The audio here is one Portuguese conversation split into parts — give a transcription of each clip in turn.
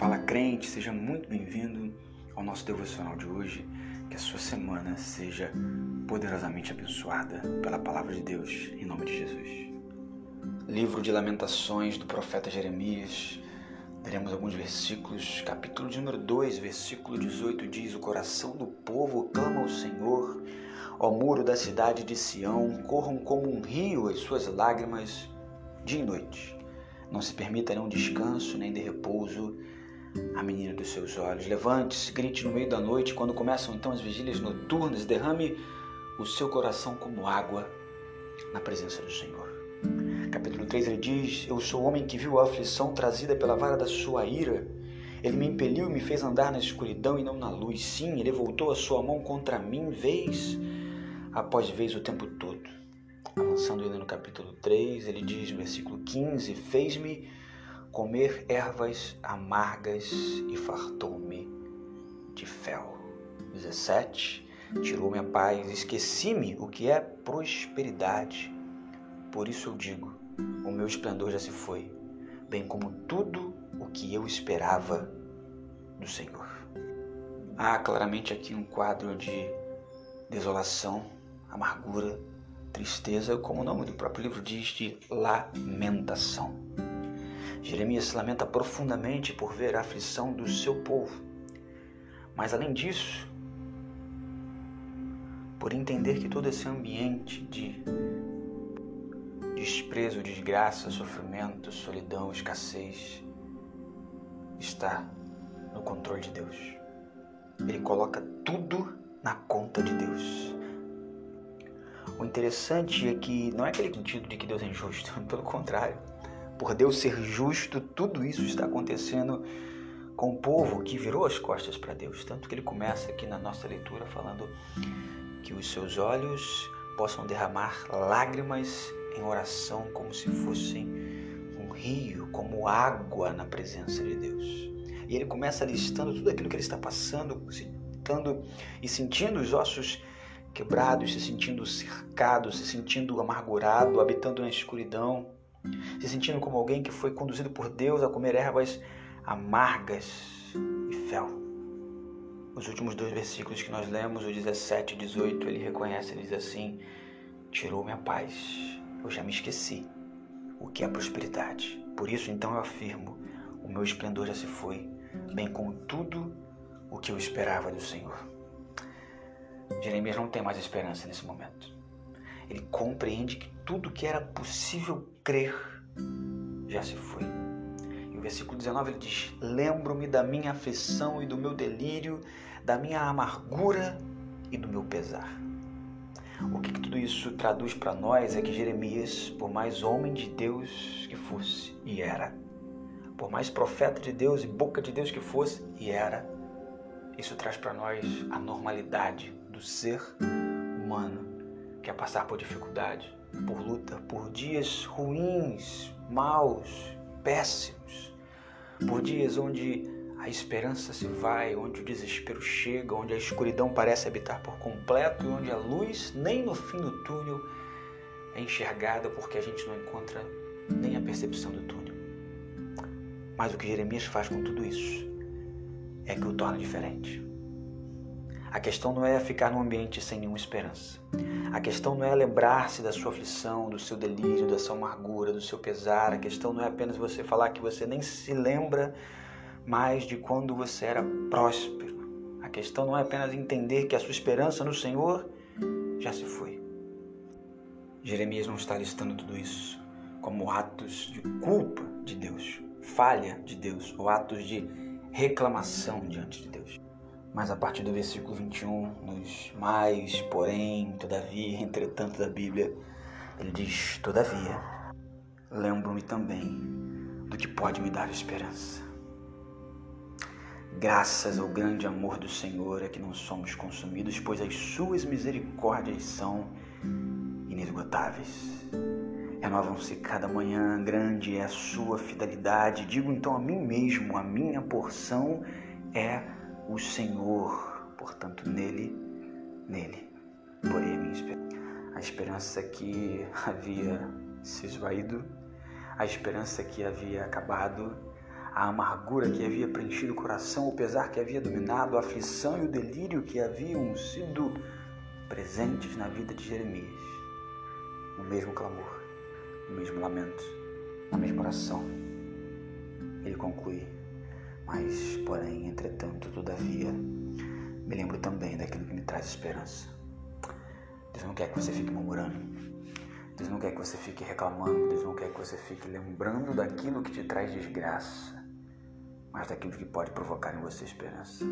Fala crente, seja muito bem-vindo ao nosso devocional de hoje. Que a sua semana seja poderosamente abençoada pela palavra de Deus, em nome de Jesus. Livro de Lamentações do profeta Jeremias. Teremos alguns versículos. Capítulo de número 2, versículo 18 diz: O coração do povo clama ao Senhor. Ao muro da cidade de Sião, corram como um rio as suas lágrimas dia e noite. Não se permita nenhum descanso nem de repouso a menina dos seus olhos. Levante-se, grite no meio da noite, quando começam então as vigílias noturnas, derrame o seu coração como água na presença do Senhor. Capítulo 3 ele diz: Eu sou o homem que viu a aflição trazida pela vara da sua ira. Ele me impeliu e me fez andar na escuridão e não na luz. Sim, ele voltou a sua mão contra mim, vez após vez o tempo todo. Avançando ainda no capítulo 3, ele diz no versículo 15: Fez-me comer ervas amargas e fartou-me de fel. 17. Tirou-me a paz, esqueci-me o que é prosperidade. Por isso eu digo: o meu esplendor já se foi, bem como tudo o que eu esperava do Senhor. Há claramente aqui um quadro de desolação, amargura, tristeza, como o nome do próprio livro diz, de lamentação. Jeremias se lamenta profundamente por ver a aflição do seu povo. Mas além disso, por entender que todo esse ambiente de desprezo, desgraça, sofrimento, solidão, escassez está no controle de Deus. Ele coloca tudo na conta de Deus. O interessante é que não é aquele sentido de que Deus é injusto, pelo contrário por Deus ser justo, tudo isso está acontecendo com o povo que virou as costas para Deus. Tanto que ele começa aqui na nossa leitura falando que os seus olhos possam derramar lágrimas em oração como se fossem um rio, como água na presença de Deus. E ele começa listando tudo aquilo que ele está passando, citando e sentindo os ossos quebrados, se sentindo cercado, se sentindo amargurado, habitando na escuridão se sentindo como alguém que foi conduzido por Deus a comer ervas amargas e fel. Os últimos dois versículos que nós lemos, o 17 e 18, ele reconhece, ele diz assim: Tirou minha paz, eu já me esqueci o que é prosperidade. Por isso, então, eu afirmo: o meu esplendor já se foi, bem como tudo o que eu esperava do Senhor. Jeremias não tem mais esperança nesse momento. Ele compreende que tudo que era possível crer já se foi. E o versículo 19 ele diz: Lembro-me da minha aflição e do meu delírio, da minha amargura e do meu pesar. O que, que tudo isso traduz para nós é que Jeremias, por mais homem de Deus que fosse, e era, por mais profeta de Deus e boca de Deus que fosse, e era, isso traz para nós a normalidade do ser humano que é passar por dificuldade, por luta, por dias ruins, maus, péssimos, por dias onde a esperança se vai, onde o desespero chega, onde a escuridão parece habitar por completo e onde a luz, nem no fim do túnel, é enxergada porque a gente não encontra nem a percepção do túnel. Mas o que Jeremias faz com tudo isso é que o torna diferente. A questão não é ficar num ambiente sem nenhuma esperança. A questão não é lembrar-se da sua aflição, do seu delírio, da sua amargura, do seu pesar. A questão não é apenas você falar que você nem se lembra mais de quando você era próspero. A questão não é apenas entender que a sua esperança no Senhor já se foi. Jeremias não está listando tudo isso como atos de culpa de Deus, falha de Deus ou atos de reclamação diante de Deus. Mas a partir do versículo 21, nos mais, porém, todavia, entretanto da Bíblia, ele diz: Todavia, lembro-me também do que pode me dar esperança. Graças ao grande amor do Senhor é que não somos consumidos, pois as suas misericórdias são inesgotáveis. Renovam-se cada manhã, grande é a sua fidelidade. Digo então a mim mesmo: a minha porção é o Senhor, portanto, nele, nele, porém a minha esperança. A esperança que havia se esvaído, a esperança que havia acabado, a amargura que havia preenchido o coração, o pesar que havia dominado, a aflição e o delírio que haviam sido presentes na vida de Jeremias. O mesmo clamor, o mesmo lamento, a mesma oração. Ele conclui: Mas, porém, entretanto, todavia, me lembro também daquilo que me traz esperança. Deus não quer que você fique murmurando. Deus não quer que você fique reclamando. Deus não quer que você fique lembrando daquilo que te traz desgraça mas daquilo que pode provocar em você esperança.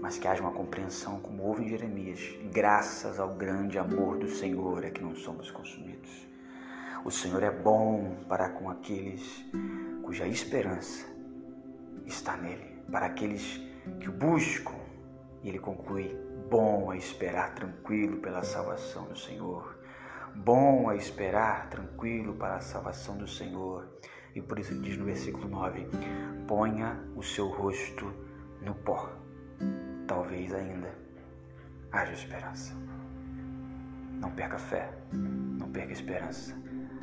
Mas que haja uma compreensão, como houve em Jeremias, graças ao grande amor do Senhor é que não somos consumidos. O Senhor é bom para com aqueles cuja esperança está nele, para aqueles que o buscam. E ele conclui: bom é esperar tranquilo pela salvação do Senhor. Bom é esperar tranquilo para a salvação do Senhor. E por isso diz no versículo 9: ponha o seu rosto no pó. Talvez ainda haja esperança. Não perca fé, não perca esperança.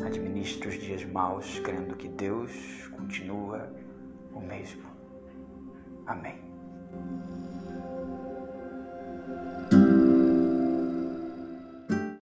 Administre os dias maus, crendo que Deus continua o mesmo. Amém.